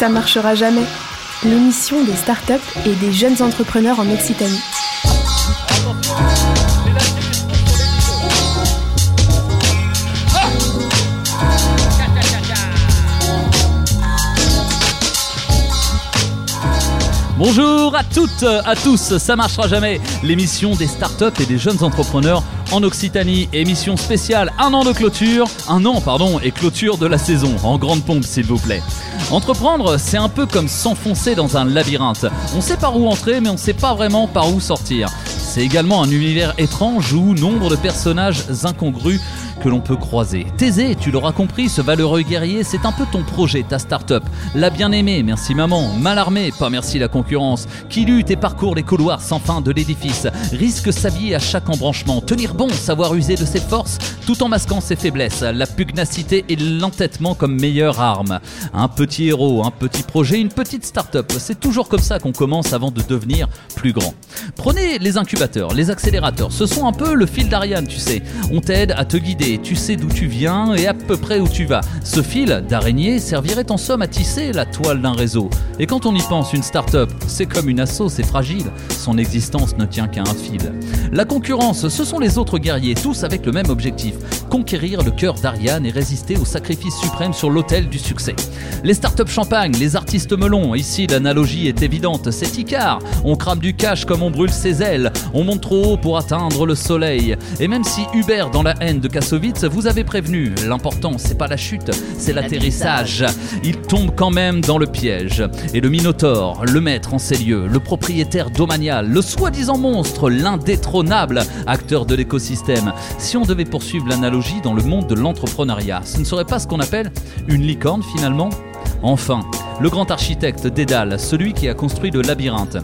Ça marchera jamais. L'émission des startups et des jeunes entrepreneurs en Occitanie. Bonjour à toutes, à tous, ça marchera jamais. L'émission des startups et des jeunes entrepreneurs en Occitanie, émission spéciale un an de clôture, un an pardon, et clôture de la saison, en grande pompe s'il vous plaît. Entreprendre, c'est un peu comme s'enfoncer dans un labyrinthe. On sait par où entrer, mais on sait pas vraiment par où sortir. C'est également un univers étrange où nombre de personnages incongrus que l'on peut croiser. Thésée, tu l'auras compris, ce valeureux guerrier, c'est un peu ton projet, ta start-up. La bien-aimée, merci maman. Mal armée, pas merci la concurrence. Qui lutte et parcourt les couloirs sans fin de l'édifice. Risque s'habiller à chaque embranchement. Tenir bon, savoir user de ses forces, tout en masquant ses faiblesses. La pugnacité et l'entêtement comme meilleure arme. Un petit héros, un petit projet, une petite start-up. C'est toujours comme ça qu'on commence avant de devenir plus grand. Prenez les incubateurs, les accélérateurs. Ce sont un peu le fil d'Ariane, tu sais. On t'aide à te guider tu sais d'où tu viens et à peu près où tu vas. Ce fil d'araignée servirait en somme à tisser la toile d'un réseau. Et quand on y pense, une start-up, c'est comme une asso, c'est fragile. Son existence ne tient qu'à un fil. La concurrence, ce sont les autres guerriers, tous avec le même objectif conquérir le cœur d'Ariane et résister au sacrifice suprême sur l'autel du succès. Les start-up champagne, les artistes melons, ici l'analogie est évidente, c'est Icar. On crame du cash comme on brûle ses ailes, on monte trop haut pour atteindre le soleil. Et même si Hubert, dans la haine de Kassovitz, vous avez prévenu, l'important c'est pas la chute, c'est l'atterrissage. Il tombe quand même dans le piège. Et le Minotaure, le maître en ces lieux, le propriétaire domanial, le soi-disant monstre, l'indétrônable acteur de l'écosystème. Si on devait poursuivre l'analogie dans le monde de l'entrepreneuriat, ce ne serait pas ce qu'on appelle une licorne finalement? Enfin, le grand architecte Dédale, celui qui a construit le labyrinthe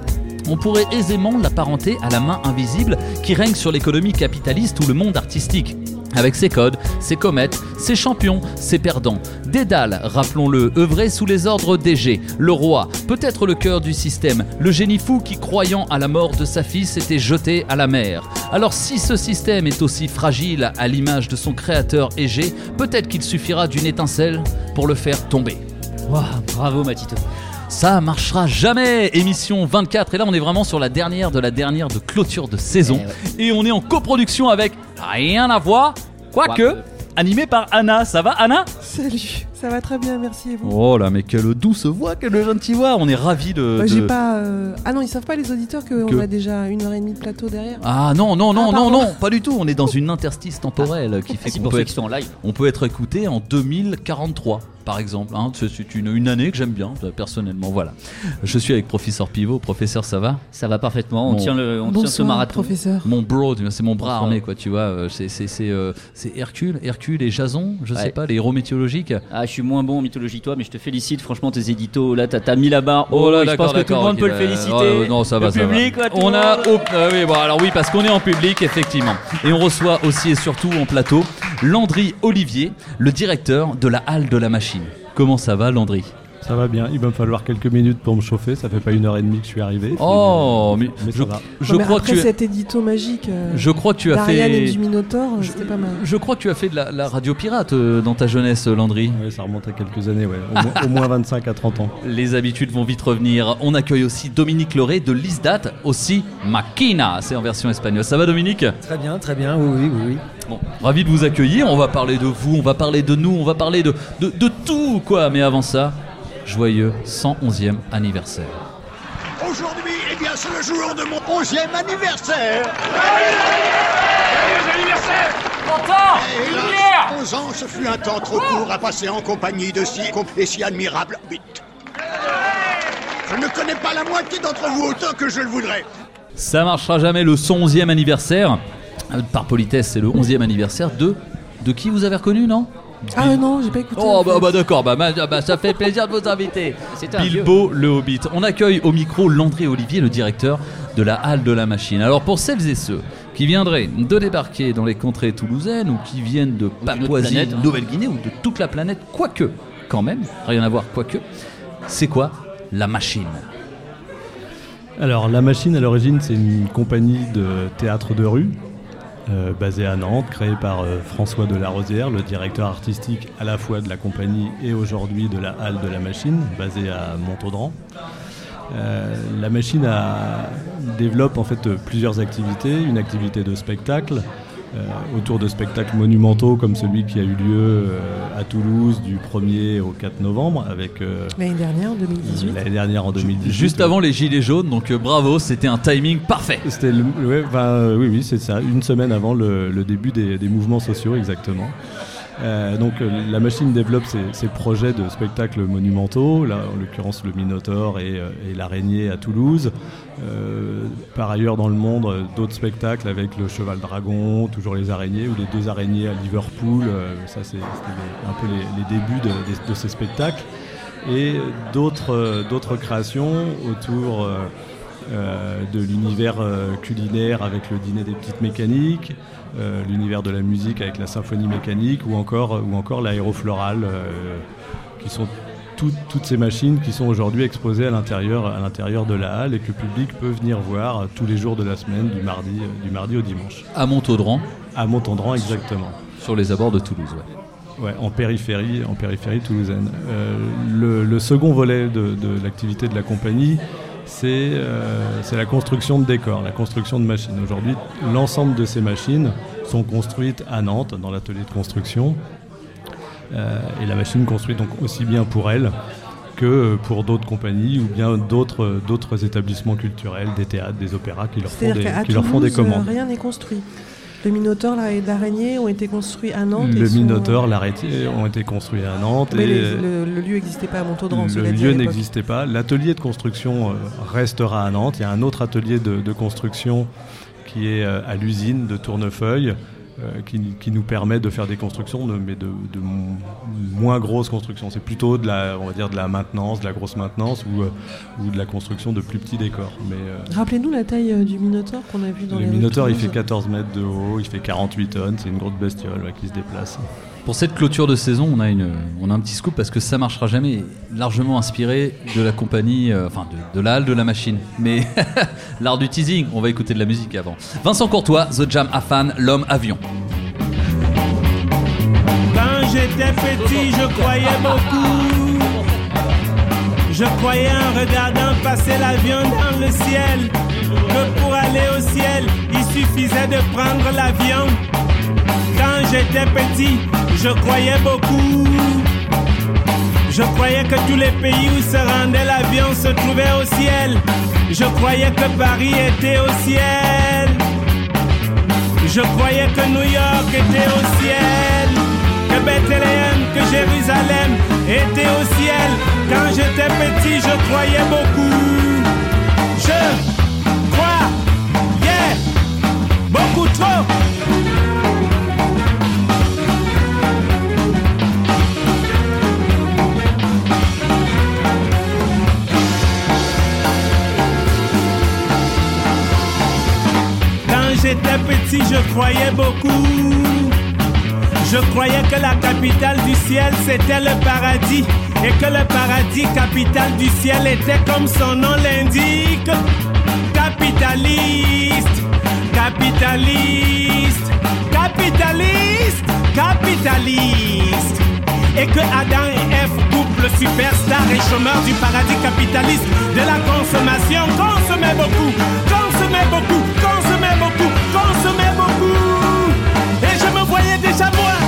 on pourrait aisément l'apparenter à la main invisible qui règne sur l'économie capitaliste ou le monde artistique avec ses codes, ses comètes, ses champions, ses perdants. Dédale, rappelons-le, œuvrait sous les ordres d'Égée, le roi, peut-être le cœur du système, le génie fou qui, croyant à la mort de sa fille, s'était jeté à la mer. Alors si ce système est aussi fragile à l'image de son créateur Égée, peut-être qu'il suffira d'une étincelle pour le faire tomber. bravo Matito. Ça marchera jamais Émission 24 et là on est vraiment sur la dernière de la dernière de clôture de saison Eh et on est en coproduction avec Rien à voir, quoique animé par Anna. Ça va Anna? Salut, ça va très bien, merci et vous Oh là mais quelle douce voix, quelle gentille voix On est ravis de... Bah, de- J'ai pas. euh, Ah non, ils savent pas les auditeurs qu'on Que- a déjà une heure et demie de plateau derrière. Ah non, non, non, Ah, non, non, pas du tout. On est dans une interstice temporelle qui fait qu'on pour peut ceux être qui sont en live. On peut être écouté en 2043, par exemple. hein. C'est une, une année que j'aime bien, euh, personnellement. Voilà. Je suis avec Professeur Pivot. Professeur, ça va? Ça va parfaitement. On tient le, on tient ce Bonsoir, marathon. professeur. Mon bro, c'est mon bras Bonsoir. armé, quoi, tu vois. euh, C'est c'est- c'est, euh, c'est Hercule, Hercule et Jason, je sais Ouais. pas, les héros mythologiques. Ah, je suis moins bon en mythologie que toi, mais je te félicite. Franchement, tes éditos, là, t'as mis la barre. Oh là, je pense que tout le monde peut le bah, féliciter. non, ça va, le ça va. public, tout On a, oh, ah oui, bon, alors oui, parce qu'on est en public, effectivement. Et on reçoit aussi et surtout en plateau Landry Olivier, le directeur de la halle de la machine. Comment ça va, Landry? Ça va bien, il va me falloir quelques minutes pour me chauffer, ça fait pas une heure et demie que je suis arrivé. Oh, mais, mais je, ça va. je Non, mais crois que après tu, cet édito magique. euh, je crois que tu as d'Ariane et fait. du Minotaure, Je- c'était pas mal. Je crois que tu as fait de la, la radio pirate euh, dans ta jeunesse, Landry. Ouais, ça remonte à quelques années, ouais. Au, moins, au moins 25 à 30 ans. Les habitudes vont vite revenir. On accueille aussi Dominique Loré de Lisdat, aussi Makina. C'est en version espagnole. Ça va, Dominique? Très bien, très bien, oui, oui, oui. oui. Bon, ravi de vous accueillir. On va parler de vous, on va parler de nous, on va parler de, de, de tout, quoi. Mais avant ça, joyeux 111e anniversaire. Aujourd'hui, eh bien, c'est le jour de mon 11e anniversaire. Et hélas, 11 ans, ce fut un temps trop court à passer en compagnie de si et si admirable bite. Je ne connais pas la moitié d'entre vous autant que je le voudrais. Ça marchera jamais le 111e anniversaire. Par politesse, c'est le 11e anniversaire de. De qui vous avez reconnu, non? Ah non, j'ai pas écouté. Oh bah, bah d'accord, bah, bah, bah, ça fait plaisir de vous inviter. C'est un vieux. Bilbo le Hobbit. On accueille au micro Landry Olivier, le directeur de la Halle de la Machine. Alors pour celles et ceux qui viendraient de débarquer dans les contrées toulousaines ou qui viennent de Papouasie, hein. Nouvelle-Guinée ou de toute la planète, quoique, quand même, rien à voir, quoique, c'est quoi la machine? Alors, La Machine, à l'origine, c'est une compagnie de théâtre de rue euh, basée à Nantes, créée par euh, François Delarosière, le directeur artistique à la fois de la compagnie et aujourd'hui de la halle de la machine, basée à Montaudran. Euh, la machine développe en fait plusieurs activités, une activité de spectacle autour de spectacles monumentaux comme celui qui a eu lieu euh, à Toulouse du 1er au 4 novembre avec euh, L'année dernière, en 2018. l'année dernière en 2018. Juste avant les Gilets jaunes, donc euh, bravo, c'était un timing parfait. C'était ouais, euh, oui, oui, c'est ça, une semaine avant le, le début des, des mouvements sociaux, exactement. Euh, donc euh, la machine développe ses, projets de spectacles monumentaux, là en l'occurrence le Minotaure et, euh, et l'araignée à Toulouse. Par ailleurs dans le monde, d'autres spectacles avec le cheval dragon, toujours les araignées ou les deux araignées à Liverpool. ça c'était un peu les, débuts de, ces spectacles. Et d'autres créations autour euh, de l'univers euh, culinaire avec le dîner des petites mécaniques, euh, l'univers de la musique avec la symphonie mécanique ou encore, ou encore l'aérofloral, qui sont tout- toutes ces machines qui sont aujourd'hui exposées à l'intérieur, à l'intérieur de la halle et que le public peut venir voir tous les jours de la semaine, du mardi, du mardi au dimanche. À Montaudran, À Montandran exactement. sur les abords de Toulouse. ouais. Ouais, en périphérie, en périphérie toulousaine. Euh, le, le second volet de, de l'activité de la compagnie, c'est euh, c'est la construction de décors, la construction de machines. Aujourd'hui, l'ensemble de ces machines sont construites à Nantes, dans l'atelier de construction. Euh, et la machine construite donc aussi bien pour elle que pour d'autres compagnies ou bien d'autres d'autres établissements culturels, des théâtres, des opéras qui leur font des, qui leur font des commandes. rien n'est construit. Le Minotaure et l'araignée ont été construits à Nantes. Le sont- Minotaure, l'arrêté ont été construits à Nantes. Mais et les- le, le lieu n'existait pas à Montaudran. Le lieu n'existait pas. L'atelier de construction euh, restera à Nantes. Il y a un autre atelier de, de construction qui est euh, à l'usine de Tournefeuille, euh, qui, qui nous permet de faire des constructions, de- mais de, de mo- moins grosses constructions. C'est plutôt de la, on va dire, de la maintenance, de la grosse maintenance ou, euh, ou de la construction de plus petits décors. Mais euh, Rappelez-nous la taille du Minotaure qu'on a vu dans le les rues de Minotaure, il fait Toulouse. 14 mètres de haut, il fait 48 tonnes. C'est une grosse bestiole ouais, qui se déplace. Pour cette clôture de saison, on a, une, on a un petit scoop parce que ça marchera jamais, largement inspiré de la compagnie, euh, enfin de, de la halle de la machine. Mais l'art du teasing, on va écouter de la musique avant. Vincent Courtois, The Jam Afan, l'homme avion. Quand j'étais petit, je croyais beaucoup. Je croyais en regardant passer l'avion dans le ciel que pour aller au ciel, il suffisait de prendre l'avion. Quand j'étais petit, je croyais beaucoup. Je croyais que tous les pays où se rendait l'avion se trouvaient au ciel. Je croyais que Paris était au ciel. Je croyais que New York était au ciel, que Bethléem, que Jérusalem était au ciel. Quand j'étais petit, je croyais beaucoup. Je croyais beaucoup trop. J'étais petit, je croyais beaucoup. Je croyais que la capitale du ciel, c'était le paradis. Et que le paradis, capitale du ciel, était comme son nom l'indique. Capitaliste, capitaliste, capitaliste, capitaliste. Et que Adam et Ève, couple superstar et chômeur du paradis capitaliste de la consommation, consommaient beaucoup, consommaient beaucoup, consommaient beaucoup, consommaient beaucoup. Et je me voyais déjà moi.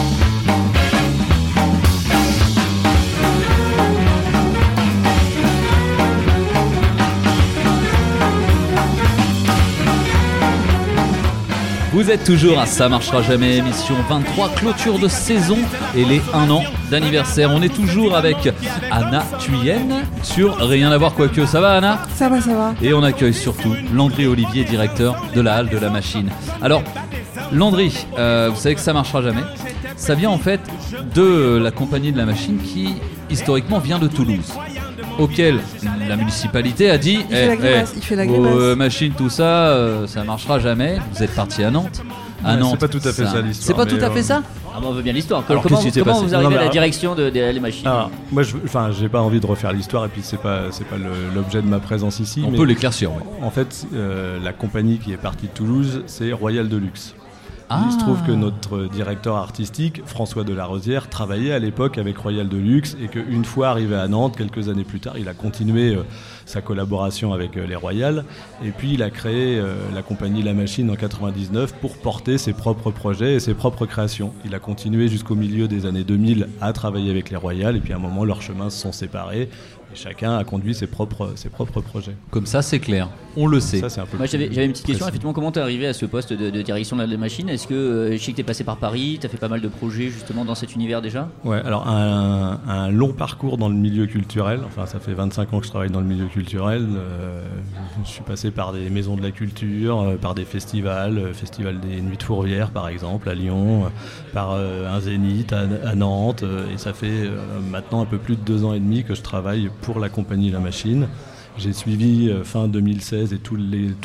Vous êtes toujours à Ça marchera jamais, émission 23, clôture de saison et les 1 an d'anniversaire. On est toujours avec Anna Thuyen sur Rien à voir quoique. Ça va Anna? Ça va, ça va. Et on accueille surtout Landry Olivier, directeur de la halle de la machine. Alors, Landry, euh, vous savez que ça marchera jamais. Ça vient en fait de la compagnie de la machine qui, historiquement, vient de Toulouse. Auquel la municipalité a dit Il fait la grimace, il fait la vos, grimace. euh, machines, tout ça, euh, ça marchera jamais. Vous êtes parti à Nantes. À Ouais, Nantes, c'est pas tout à fait ça, l'histoire, C'est pas mais, tout à fait euh, ça Ah, bah, on veut bien l'histoire. Alors, comment qu'est-ce qui s'est comment passé vous arrivez Non, à la direction de, de les machines Alors, moi, je, enfin, j'ai pas envie de refaire l'histoire et puis c'est pas, c'est pas le- l'objet de ma présence ici. On mais peut l'éclaircir, ouais. En fait, euh, la compagnie qui est partie de Toulouse, c'est Royal Deluxe. Ah. Il se trouve que notre directeur artistique, François Delarosière, travaillait à l'époque avec Royal Deluxe et qu'une fois arrivé à Nantes, quelques années plus tard, il a continué euh, sa collaboration avec euh, les Royal et puis il a créé euh, la compagnie La Machine en 99 pour porter ses propres projets et ses propres créations. Il a continué jusqu'au milieu des années 2000 à travailler avec les Royal et puis à un moment leurs chemins se sont séparés chacun a conduit ses propres, ses propres projets. Comme ça, c'est clair. On le sait. Ça, Moi j'avais j'avais une petite question, précis. effectivement, comment t'es arrivé à ce poste de, de direction de la machine Est-ce que euh, je sais que t'es passé par Paris, t'as fait pas mal de projets justement dans cet univers déjà? Ouais, alors un, un long parcours dans le milieu culturel. Enfin, ça fait 25 ans que je travaille dans le milieu culturel. Euh, je suis passé par des maisons de la culture, euh, par des festivals, festival des Nuits de Fourvière par exemple à Lyon, par euh, un Zénith à, à Nantes. et ça fait euh, maintenant un peu plus de deux ans et demi que je travaille pour la compagnie La Machine. J'ai suivi euh, fin 2016 et tout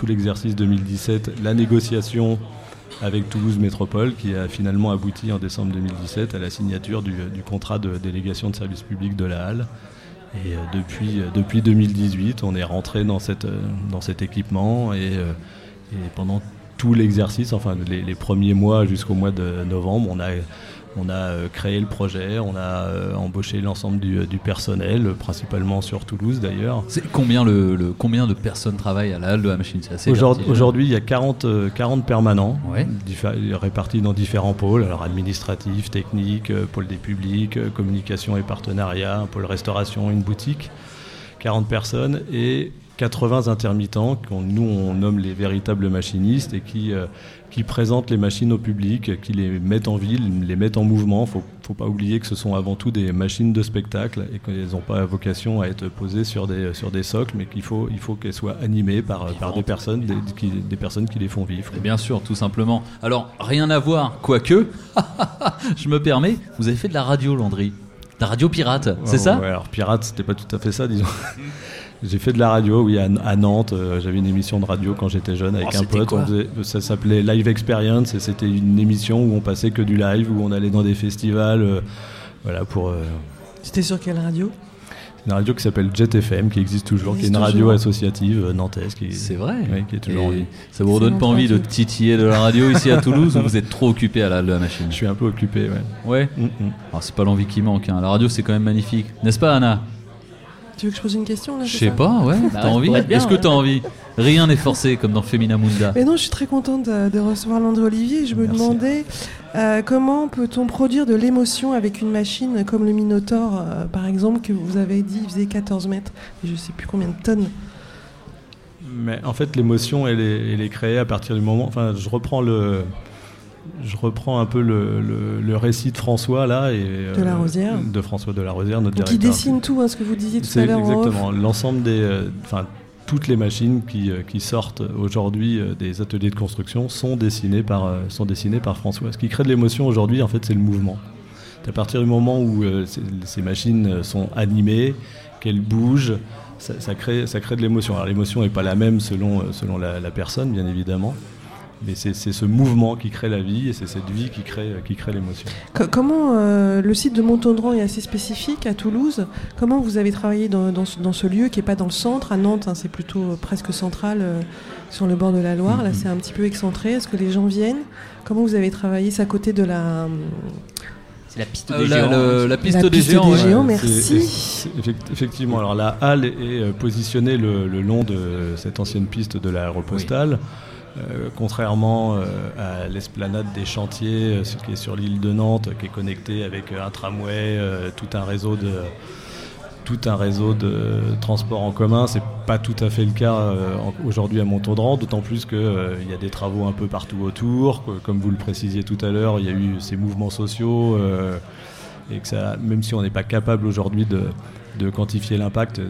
l'exercice 2017 la négociation avec Toulouse Métropole qui a finalement abouti en décembre 2017 à la signature du, contrat de délégation de service public de la Halle. Et euh, depuis, euh, depuis 2018, on est rentré dans, euh, cet équipement et, euh, pendant tout l'exercice, enfin les premiers mois jusqu'au mois de novembre, on a, on a euh, créé le projet, on a euh, embauché l'ensemble du, du personnel, euh, principalement sur Toulouse d'ailleurs. C'est combien, le, le- combien de personnes travaillent à la halle de la machine? C'est assez Aujourd'hui, il y a 40, euh, 40 permanents Ouais. répartis dans différents pôles, alors administratifs, techniques, euh, pôle des publics, euh, communication et partenariat, un pôle restauration, une boutique. 40 personnes et 80 intermittents qu'on nous on nomme les véritables machinistes et qui, euh, qui présentent les machines au public, qui les mettent en ville, les mettent en mouvement. Faut, faut pas oublier que ce sont avant tout des machines de spectacle et qu'elles n'ont pas vocation à être posées sur des, sur des socles, mais qu'il faut, il faut qu'elles soient animées par, par des personnes, des, qui- des personnes qui les font vivre. Et bien sûr, tout simplement. Alors, rien à voir, quoique, je me permets, vous avez fait de la radio, Landry. De la radio pirate, c'est Ouais, ça? ouais, Alors pirate, c'était pas tout à fait ça, disons. J'ai fait de la radio, oui, à, à Nantes. euh, J'avais une émission de radio quand j'étais jeune avec Oh, un pote. quoi on faisait- ça s'appelait Live Experience et c'était une émission où on passait que du live, où on allait dans des festivals. euh, voilà, pour euh, C'était sur quelle radio? Une radio qui s'appelle Jet FM, qui existe toujours, qui est une radio associative nantaise. C'est vrai. oui, qui est toujours en vie. ça vous redonne pas envie de radio. titiller de la radio ici à Toulouse ou vous êtes trop occupé à la machine? Je suis un peu occupé, ouais. Ouais. Mm, mm. Alors, c'est pas l'envie qui manque. hein. La radio, c'est quand même magnifique. N'est-ce pas, Anna? Tu veux que je pose une question là Je sais pas, ouais. Bah, T'as envie Est-ce que t'as envie Rien n'est forcé comme dans Femina Munda. Mais non, je suis très contente de, de recevoir Landry Olivier. Je me Merci. demandais euh, comment peut-on produire de l'émotion avec une machine comme le Minotaur, euh, par exemple, que vous avez dit il faisait 14 mètres, et je sais plus combien de tonnes. Mais en fait, l'émotion, elle est, elle est créée à partir du moment. Enfin, je reprends le. Je reprends un peu le, le- le récit de François là et euh, De la Rosière. de François de la Rosière, notre Donc directeur. dessine tout, hein, ce que vous disiez tout à l'heure exactement l'ensemble des, euh, enfin toutes les machines qui, euh, qui sortent aujourd'hui euh, des ateliers de construction sont dessinées par euh, sont dessinées par François. Ce qui crée de l'émotion aujourd'hui, en fait, c'est le mouvement. C'est à partir du moment où euh, ces, ces machines euh, sont animées, qu'elles bougent, ça, ça crée ça crée de l'émotion. Alors l'émotion n'est pas la même selon euh, selon la, la personne, bien évidemment. Mais c'est ce mouvement qui crée la vie et c'est cette vie qui crée, qui crée l'émotion. Co- Comment euh, le site de Montandran est assez spécifique à Toulouse Comment vous avez travaillé dans, dans ce, dans ce lieu qui est pas dans le centre? À Nantes, hein, c'est plutôt euh, presque central euh, sur le bord de la Loire. Là, Mhm. c'est un petit peu excentré. Est-ce que les gens viennent? Comment vous avez travaillé? C'est à côté de la. C'est la piste Euh, des la, géants. le- la piste La des piste géants. des ouais. géants. Ouais, merci. Effectivement, alors la halle est positionnée le, le long de cette ancienne piste de l'aéropostale. Euh, contrairement euh, à l'esplanade des chantiers, euh, ce qui est sur l'île de Nantes, qui est connectée avec euh, un tramway, tout un réseau de tout un réseau de transport en commun, c'est pas tout à fait le cas aujourd'hui à Montaudran, d'autant plus qu'il y a des travaux un peu partout autour, comme vous le précisiez tout à l'heure, il y a eu ces mouvements sociaux, et que ça, même si on n'est pas capable aujourd'hui de, de quantifier l'impact,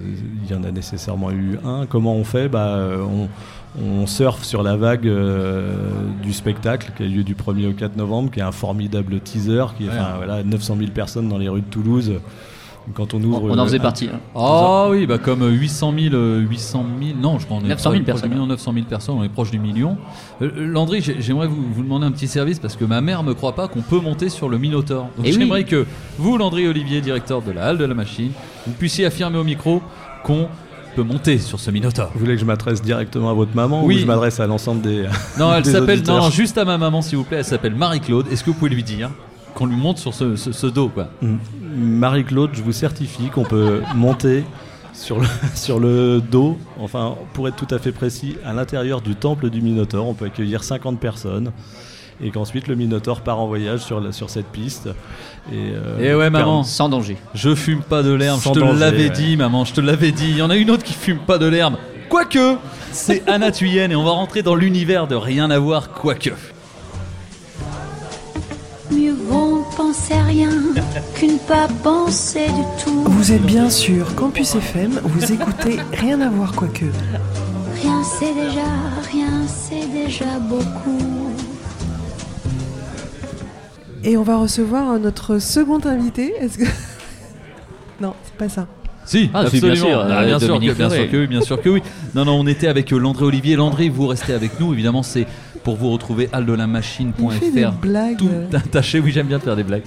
il y en a nécessairement eu un. Comment on fait? Bah, on, on surfe sur la vague euh, du spectacle qui a lieu du 1er au 4 novembre, qui est un formidable teaser, qui est Ouais. enfin, voilà, 900 000 personnes dans les rues de Toulouse. Quand on ouvre, On en faisait partie. hein. Ah oui, bah comme 800 000, euh, 800 000, non, je crois qu'on est 900 000 proche du personnes. million, 900 000 personnes, on est proche du million. Euh, Landry, j'ai- j'aimerais vous, vous demander un petit service parce que ma mère me croit pas qu'on peut monter sur le Minotaur. Donc Eh oui. j'aimerais que vous, Landry Olivier, directeur de la Halle de la Machine, vous puissiez affirmer au micro qu'on peut monter sur ce Minotaur. Vous voulez que je m'adresse directement à votre maman Oui. ou je m'adresse à l'ensemble des. Non, elle s'appelle. Non, juste à ma maman, s'il vous plaît. Elle s'appelle Marie-Claude. Est-ce que vous pouvez lui dire qu'on lui monte sur ce, ce- ce dos, quoi Mm. Marie-Claude, je vous certifie qu'on peut monter sur le, sur le dos, enfin, pour être tout à fait précis, à l'intérieur du temple du Minotaure. On peut accueillir 50 personnes. Et qu'ensuite le Minotaure part en voyage sur, la- sur cette piste. Et, euh, Eh ouais, maman. Sans danger. Je fume pas de l'herbe. Je te l'avais ouais. dit, maman. Je te l'avais dit. Il y en a une autre qui fume pas de l'herbe. Quoique, c'est Anna Thuyen et on va rentrer dans l'univers de rien à voir. Quoique. Mieux vaut penser à rien qu'une pas penser du tout. Vous êtes bien sûr Campus FM, vous écoutez Rien à voir quoique. Rien c'est déjà, rien c'est déjà beaucoup. Et on va recevoir notre second invité. Est-ce que. Non, c'est pas ça. Si, Ah, si, absolument. bien sûr, Ah, euh, bien, sûr que, bien sûr que oui, bien sûr que oui. Non, non, on était avec Landré Olivier. Landré, vous restez avec nous. Évidemment, c'est pour vous retrouver blagues. Tout attaché, oui, j'aime bien faire des blagues.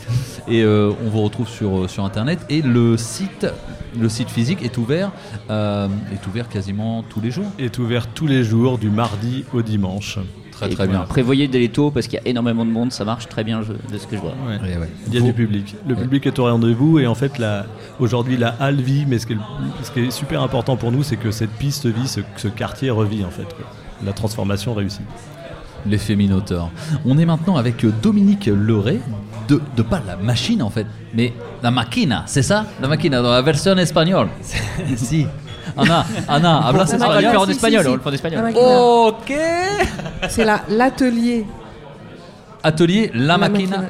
Et euh, on vous retrouve sur, euh, sur internet. Et le site, le site physique est ouvert, euh, est ouvert quasiment tous les jours. est ouvert tous les jours, du mardi au dimanche. Très très bien. Prévoyez des taux parce qu'il y a énormément de monde, ça marche très bien je- de ce que je vois. Ouais. Ouais, ouais. Il y a Vous- du public. Le Ouais. public est au rendez-vous et en fait, aujourd'hui, la halle vit, mais ce qui, est, le- ce qui est super important pour nous, c'est que cette piste vit, ce, ce quartier revit en fait. quoi. La transformation réussit. L'effet Minotaur. On est maintenant avec euh, Dominique Leray, de, de pas la machine en fait, mais la machina, c'est ça? La machina, dans la version espagnole. si. Anna, Anna, hablas On va le Ah, faire en espagnol, si. on le fait en espagnol. Machina. Ok C'est la- l'atelier. Atelier La Machina.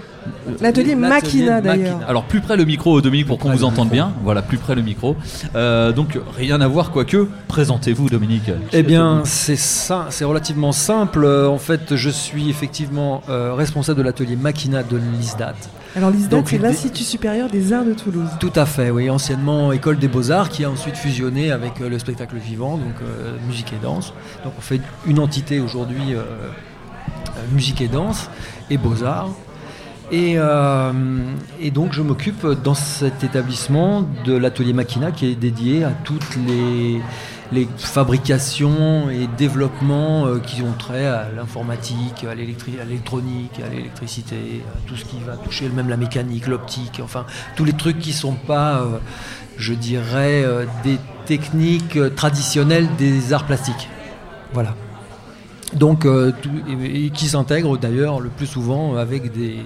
L'atelier Machina d'ailleurs. Alors plus près le micro, Dominique, pour qu'on vous entende bien. Voilà, plus près le micro. Euh, donc rien à voir, quoique. Présentez-vous, Dominique. Eh bien, c'est ça, c'est relativement simple. Euh, En fait, je suis effectivement euh, responsable de l'atelier Machina de l'ISDAT. Alors l'ISDAT, Donc, c'est l'Institut supérieur des arts de Toulouse. Tout à fait, oui, anciennement école des beaux-arts qui a ensuite fusionné avec euh, le spectacle vivant, donc euh, musique et danse. Donc on fait une entité aujourd'hui, euh, euh, musique et danse et beaux-arts. Et, euh, et donc je m'occupe dans cet établissement de l'atelier Machina qui est dédié à toutes les, les fabrications et développements euh, qui ont trait à l'informatique, à l'électronique, à l'électricité, à tout ce qui va toucher même la mécanique, l'optique, enfin tous les trucs qui sont pas, euh, je dirais, des techniques traditionnelles des arts plastiques. Voilà. Donc, et qui s'intègrent d'ailleurs le plus souvent avec des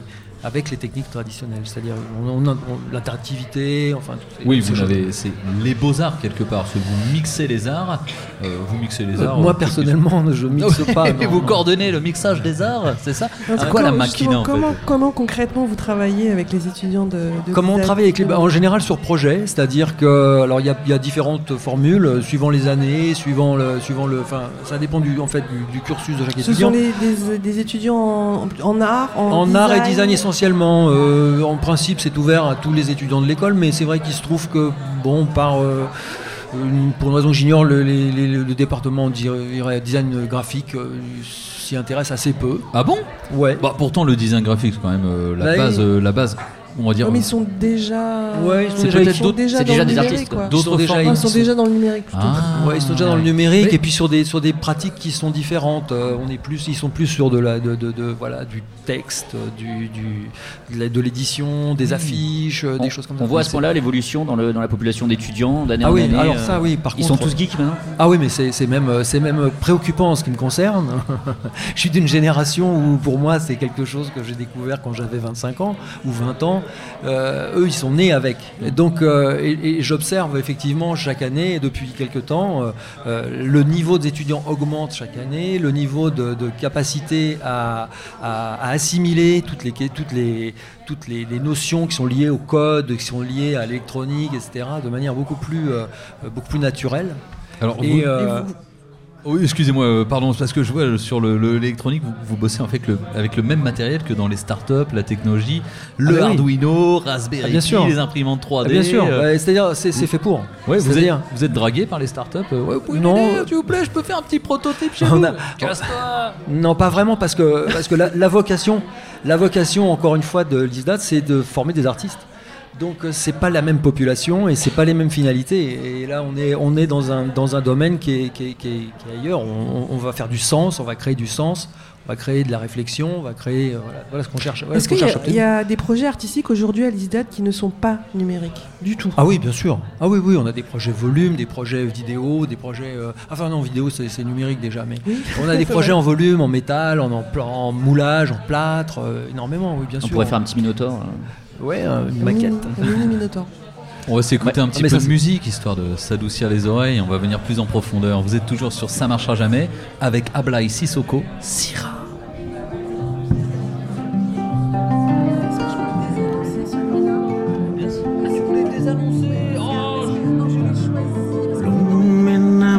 avec les techniques traditionnelles, c'est-à-dire on, on a- on- l'interactivité, enfin Oui, vous avez, c'est les beaux-arts quelque part. Parce que vous mixez les arts. euh, vous mixez les Euh, arts. moi euh, personnellement, je mixe pas. Et non, vous non. coordonnez le mixage des arts, c'est ça C'est quoi la comment- en fait comment, concrètement vous travaillez avec les étudiants de, de Comment on travaille avec les... En général sur projet, c'est-à-dire que alors il y, a- il y a différentes formules euh, suivant les années, suivant le, suivant le, enfin ça dépend du en fait du, du cursus de chaque Ce étudiant. sont les, des, des étudiants en, en art, en, En art et design design essentiellement. euh, en principe, c'est ouvert à tous les étudiants de l'école, mais c'est vrai qu'il se trouve que, bon, par. euh, une- pour une raison que j'ignore, le, le département design graphique euh, s'y intéresse assez peu. Ah bon? Ouais. Bah pourtant le design graphique c'est quand même euh, la Bah, base, la base. On va dire. Non, mais ils sont déjà. Ouais, ils sont C'est déjà- ils sont d'autres- des numérique, artistes, quoi. Ils sont déjà- ils sont ils sont- déjà dans le numérique. Ah. Ouais, ils sont déjà dans le numérique Mais- et puis sur des sur des pratiques qui sont différentes. Euh, on est plus, ils sont plus sur de la de, de- de- voilà du texte, du, du de la- de l'édition, des affiches, euh, On, des choses comme ça. on voit à ce point-là l'évolution dans, le, dans la population d'étudiants d'année Ah en oui, année. alors euh, ça oui. Par Ils contre, sont tous geeks maintenant Ah oui, mais c'est c'est même, c'est même préoccupant en ce qui me concerne. je suis d'une génération où pour moi c'est quelque chose que j'ai découvert quand j'avais 25 ans ou 20 ans. Euh, eux, ils sont nés avec. Et donc, euh, et, et j'observe effectivement chaque année, depuis quelques temps, euh, le niveau des étudiants augmente chaque année, le niveau de, de capacité à, à- à assimiler toutes les, toutes les, toutes les, les notions qui sont liées au code, qui sont liées à l'électronique, etc., de manière beaucoup plus, beaucoup plus naturelle. Alors vous- Et, euh, Oui, excusez-moi, euh, pardon, parce que je vois euh, sur le- le- l'électronique, vous, vous bossez en fait le- avec le même matériel que dans les startups, la technologie, le Ah bah oui. Arduino, Raspberry Ah, bien Pi, sûr. les imprimantes 3D. Ah, bien sûr, euh, c'est-à-dire c'est fait pour. ouais, vous, êtes, c'est-à-dire vous êtes dragué par les startups ouais, vous pouvez Non. s'il vous plaît, je peux faire un petit prototype chez vous. a- non pas vraiment parce que parce que la, la vocation la vocation encore une fois de l'ISDAT c'est de former des artistes. Donc euh, c'est pas la même population et c'est pas les mêmes finalités. Et là on est, on est dans, un, dans un domaine qui est, qui est- qui est- qui est ailleurs. On, on va faire du sens, on va créer du sens, on va créer de la réflexion, on va créer. euh, voilà, voilà ce qu'on cherche. voilà Est-ce qu'il y, a- il y a des projets artistiques aujourd'hui à l'ISDAD qui ne sont pas numériques du tout? Ah oui, bien sûr. Ah oui, oui, on a des projets volume, des projets vidéo, des projets. euh, Enfin non, vidéo c'est c'est numérique déjà, mais Oui. on a des projets vrai. en volume, en métal, en, en, moulage, en plâtre, euh, énormément, oui, bien On sûr. pourrait faire un petit minotaure. hein. Ouais, une maquette. mini- Minotaur. On va s'écouter Ouais. un petit Ah, peu ça, de musique histoire de s'adoucir les oreilles. On va venir plus en profondeur. Vous êtes toujours sur Ça marchera jamais avec Ablai Sissoko. Lumina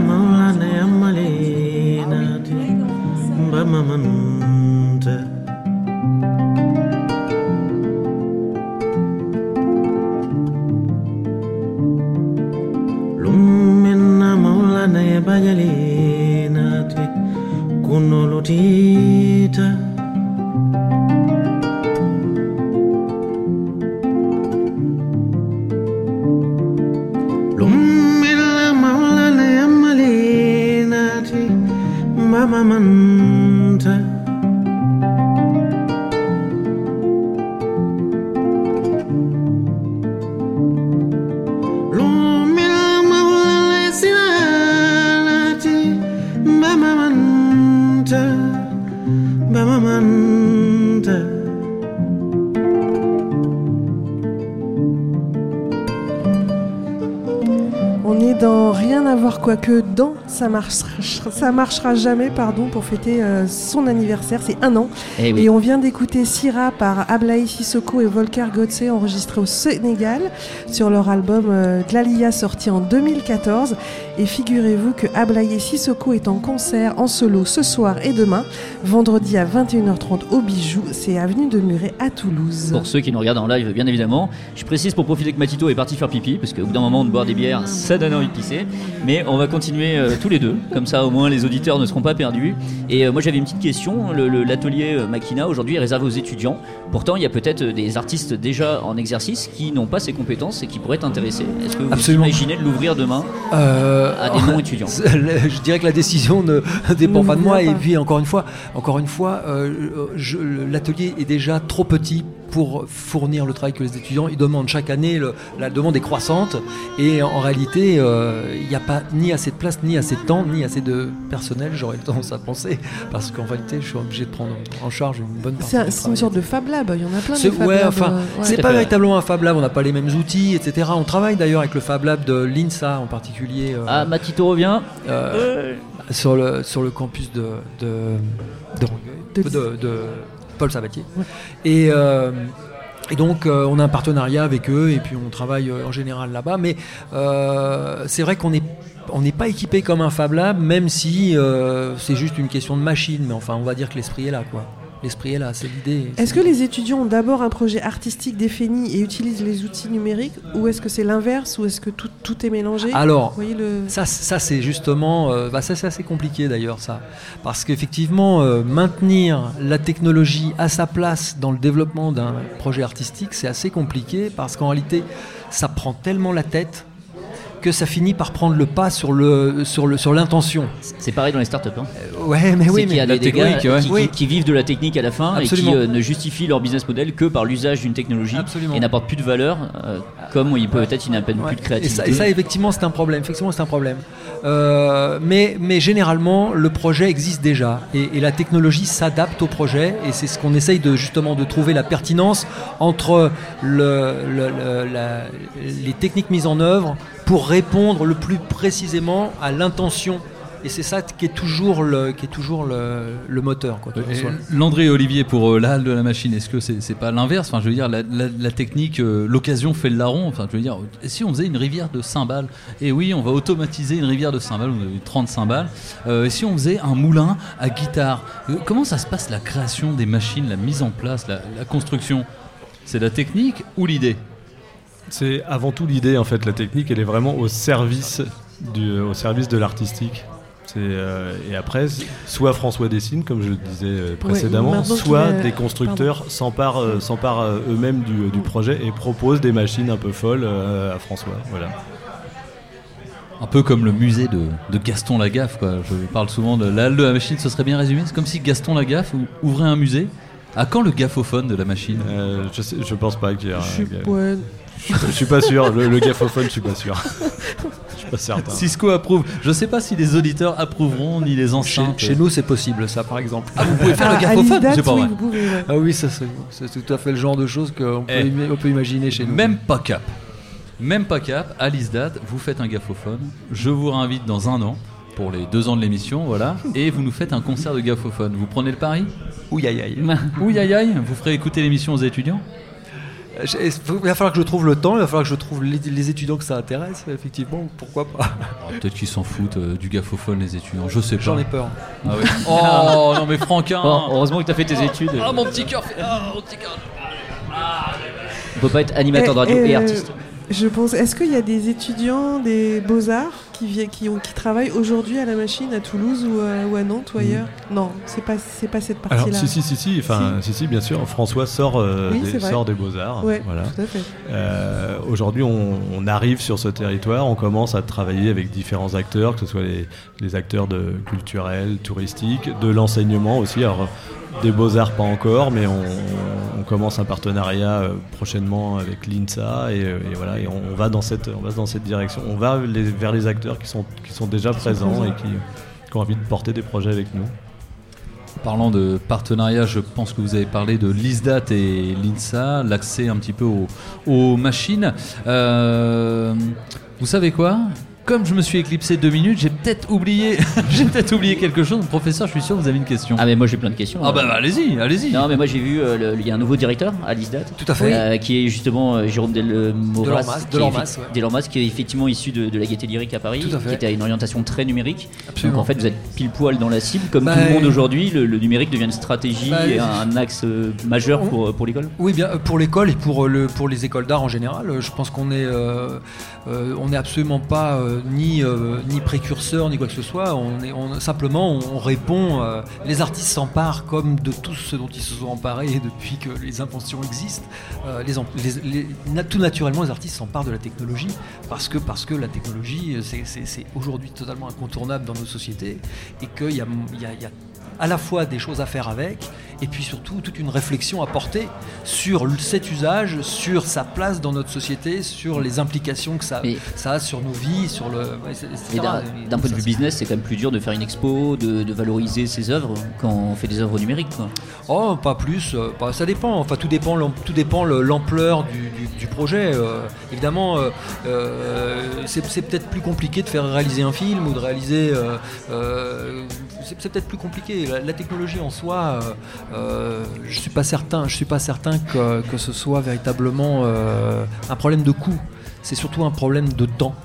On est dans Rien à voir quoique dans Ça marchera, ça marchera jamais pardon, pour fêter euh, son anniversaire, c'est un an. Eh oui. Et on vient d'écouter Syrah par Ablaï Sissoko et Volker Gotze enregistré au Sénégal sur leur album euh, Glalia sorti en 2014. Et figurez-vous que Ablaï Sissoko est en concert en solo ce soir et demain, vendredi à 21h30 au Bijou, c'est avenue de Muret à Toulouse. Pour ceux qui nous regardent en live, bien évidemment. Je précise pour profiter que Matito est parti faire pipi, parce qu'au bout d'un moment de boire des bières, ça donne envie de pisser. Mais on va continuer euh, tous les deux, comme ça au moins les auditeurs ne seront pas perdus. Et euh, moi j'avais une petite question. L'atelier euh, Makina aujourd'hui est réservé aux étudiants. Pourtant, il y a peut-être des artistes déjà en exercice qui n'ont pas ces compétences et qui pourraient être intéressés. Est-ce que vous Absolument. imaginez de l'ouvrir demain Euh, à des non-étudiants Je dirais que la décision ne dépend pas de moi. Et puis encore une fois, encore une fois, euh, l'atelier est déjà trop petit pour fournir le travail que les étudiants ils demandent chaque année. le- la demande est croissante et en réalité, euh, il n'y a pas ni assez de place, ni assez de temps, ni assez de personnel. J'aurais tendance à penser parce qu'en réalité, je suis obligé de prendre en charge une bonne partie. C'est une sorte de Fab Lab, il y en a plein C'est- de Fab ouais, enfin, euh, ouais. c'est pas fait. véritablement un Fab Lab, on n'a pas les mêmes outils, etc. On travaille d'ailleurs avec le Fab Lab de l'INSA en particulier. euh, Ah, Matito revient. euh, sur, le, sur le campus de, de, de Rangueil, De- de, de Paul Sabatier. Et, euh, donc, euh, on a un partenariat avec eux et puis on travaille euh, en général là-bas. Mais c'est vrai qu'on n'est on n'est pas équipé comme un Fab Lab, même si c'est juste une question de machine. Mais enfin, on va dire que l'esprit est là, quoi. L'esprit est là, c'est l'idée. Est-ce que les étudiants ont d'abord un projet artistique défini et utilisent les outils numériques ou est-ce que c'est l'inverse ou est-ce que tout, tout est mélangé Alors, Vous voyez le... Ça, ça c'est justement, euh, bah, ça c'est assez compliqué d'ailleurs ça, parce qu'effectivement euh, maintenir la technologie à sa place dans le développement d'un projet artistique, c'est assez compliqué parce qu'en réalité, ça prend tellement la tête que ça finit par prendre le pas sur le sur le sur l'intention. C'est pareil dans les startups. Hein. Ouais, mais oui, qu'il y a mais des, des gars ouais. qui, qui- Oui. qui vivent de la technique à la fin Absolument. et qui euh, ne justifient leur business model que par l'usage d'une technologie Absolument. et n'apportent plus de valeur, euh, comme il peut peut-être il n'a peine Ouais. plus de Et créativité. ça, et ça, effectivement, c'est un problème. Effectivement, c'est un problème. Euh, mais, mais généralement, le projet existe déjà et, et la technologie s'adapte au projet. Et c'est ce qu'on essaye de justement de trouver la pertinence entre le, le- le- la- les techniques mises en œuvre pour répondre le plus précisément à l'intention. Et c'est ça qui est toujours le, qui est toujours le, le moteur. En Et soit. Landry et Olivier pour euh, la halle de la machine, est-ce que c'est c'est pas l'inverse? Enfin, je veux dire, la, la- la technique, euh, l'occasion fait le larron. Enfin, je veux dire, et si on faisait une rivière de cymbales Et oui, on va automatiser une rivière de cymbales, vous avez 30 cymbales. Euh, et si on faisait un moulin à guitare Euh, Comment ça se passe la création des machines, la mise en place, la, la construction? C'est la technique ou l'idée? C'est avant tout l'idée en fait. La technique, elle est vraiment au service du, au service de l'artistique. Euh, et après, soit François dessine, comme je le disais euh, précédemment, soit a- des constructeurs s'emparent, euh, s'emparent eux-mêmes du, du projet et proposent des machines un peu folles euh, à François. Voilà. Un peu comme le musée de, de Gaston Lagaffe, quoi. Je parle souvent de la de la machine, ce serait bien résumé. C'est comme si Gaston Lagaffe ou- ouvrait un musée. À quand le gaffophone de la machine? Euh, je, sais- je pense pas qu'il y a. Je suis, un- ouais, je, suis pas sûr. Le, le gaffophone, je suis pas sûr. je suis pas certain. Cisco approuve. Je sais pas si les auditeurs approuveront ni les enceintes. chez nous, c'est possible, ça, par exemple. Ah, vous pouvez faire le à gaffophone C'est pas oui, vrai. vous pouvez, ouais. Ah oui, ça, c'est tout à fait le genre de choses qu'on peut, Eh. on peut imaginer chez nous. Même pas cap. Même pas cap. À l'ISDAT, vous faites un gaffophone. Je vous réinvite dans un an pour les deux ans de l'émission, voilà. Et vous nous faites un concert de gaffophone. Vous prenez le pari? Ouh, aïe, aïe. Ouh, aïe, aïe. Vous ferez écouter l'émission aux étudiants? Il va falloir que je trouve le temps, il va falloir que je trouve les, les étudiants que ça intéresse, effectivement, pourquoi pas. Peut-être qu'ils s'en foutent euh, du gaffophone, les étudiants. Je sais pas. J'en ai peur. Ah ouais. Oh non mais Franquin Oh, heureusement que tu as fait tes études. Ah mon petit cœur fait... Ah mon petit cœur On peut pas être animateur de radio Et- et, et, artiste. Je pense. Est-ce qu'il y a des étudiants des beaux-arts? Qui, vi- qui, ont, qui travaillent aujourd'hui à la machine à Toulouse ou à, ou à Nantes ou ailleurs Non, c'est pas, c'est pas cette Alors, partie-là. si, si, si, si, enfin, si. si, bien sûr, François sort, euh, Oui, des, sort des Beaux-Arts. Ouais, voilà. Euh, Aujourd'hui, on, on arrive sur ce territoire, on commence à travailler avec différents acteurs, que ce soit les, les acteurs de, culturels, touristiques, de l'enseignement aussi. Alors, des beaux-arts pas encore, mais on, on commence un partenariat euh, prochainement avec l'INSA et, et voilà, et on, on va dans cette, on va dans cette direction. On va les- vers les acteurs qui sont, qui sont déjà présents et qui, ont envie de porter des projets avec nous. Parlant de partenariat, je pense que vous avez parlé de l'ISDAT et l'INSA, l'accès un petit peu aux, aux machines. Euh, vous savez quoi? Comme je me suis éclipsé deux minutes, j'ai peut-être oublié, j'ai peut-être oublié quelque chose. Professeur, je suis sûr que vous avez une question. Ah mais moi j'ai plein de questions. Ah bah Euh, allez-y, allez-y. Non mais moi j'ai vu, euh, il y a un nouveau directeur à l'ISDAT. Tout à fait. Euh, qui est justement euh, Jérôme Delormas. Delormas, ouais. Qui est effectivement issu de, de la Gaieté Lyrique à Paris, Tout à fait. qui était à une orientation très numérique. Absolument. Donc en fait vous êtes pile poil dans la cible. Comme Bah, tout le monde aujourd'hui, le, le numérique devient une stratégie Bah, et un axe euh, majeur pour, pour l'école. Oui, bien pour l'école et pour, le, pour les écoles d'art en général, je pense qu'on est, euh, euh, on n'est absolument pas euh, ni, euh, ni précurseur ni quoi que ce soit. On est, simplement, on répond. euh, les artistes s'emparent comme de tout ce dont ils se sont emparés depuis que les inventions existent. Euh, tout naturellement, les artistes s'emparent de la technologie parce que, parce que la technologie, c'est- aujourd'hui totalement incontournable dans nos sociétés et qu'il y a à la fois des choses à faire avec, et puis surtout toute une réflexion à porter sur cet usage, sur sa place dans notre société, sur les implications que ça, Mais- ça a sur nos vies, sur le. d'un point de vue business, c'est quand même plus dur de faire une expo, de, de valoriser ses œuvres quand on fait des œuvres numériques. Quoi. Oh, pas plus. euh, pas- ça dépend. Enfin, tout dépend. Tout dépend le- l'ampleur du, du- du projet. euh, évidemment, euh, c'est peut-être plus compliqué de faire réaliser un film ou de réaliser. euh, c'est peut-être plus compliqué. La, technologie en soi, euh, euh, je suis suis pas certain que, que ce soit véritablement euh, un problème de coût. C'est surtout un problème de temps.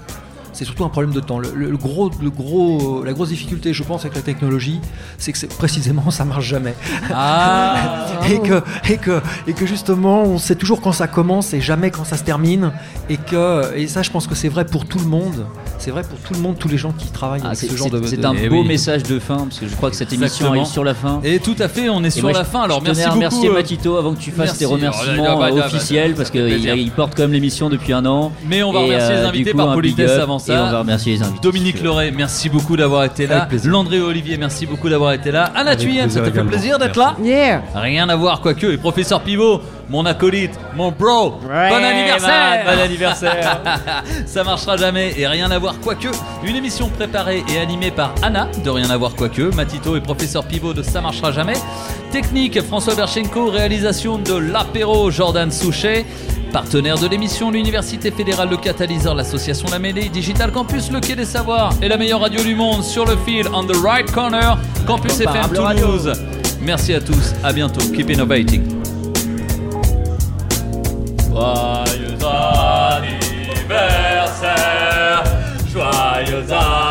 C'est surtout un problème de temps. Le, le- le gros, le gros, la grosse difficulté, je pense, avec la technologie, c'est que c'est- précisément ça marche jamais. Ah et que, et que, et que justement, on sait toujours quand ça commence et jamais quand ça se termine. Et que, et ça, je pense que c'est vrai pour tout le monde. C'est vrai pour tout le monde, tous les gens qui travaillent Ah, avec c'est ce genre de. c'est un Eh beau oui. message de fin, parce que je crois que cette émission Exactement. arrive sur la fin. Et tout à fait, on est Et sur moi, la fin. Alors je merci beaucoup. remercier euh, Matito avant que tu fasses merci. tes remerciements Oh, euh, là, là, officiels ça parce qu'il il porte quand même l'émission depuis un an. Mais on va remercier euh, les du invités par politesse avant ça. Et on va remercier les invités. Dominique Loret, merci beaucoup d'avoir été là. Landré Olivier, merci beaucoup d'avoir été là. Anna Thuyen, ça t'a fait plaisir d'être là. Yeah Rien à voir, quoique. Et professeur Pivot, mon acolyte, mon bro, bon anniversaire Bon anniversaire Ça marchera jamais et rien à voir, quoique. Une émission préparée et animée par Anna, de Rien à voir, quoique. Matito et professeur Pivot de Ça marchera jamais. Technique, François Berchenko. Réalisation de l'apéro, Jordan Souchet. Partenaire de l'émission, l'Université fédérale Le Catalyseur, l'association La Mêlée, Digital Campus, le Quai des Savoirs et la meilleure radio du monde sur le fil, on the right corner, Campus FM Comparable radio. Toulouse. Merci à tous, à bientôt, keep innovating. Joyeux anniversaire, joyeux anniversaire.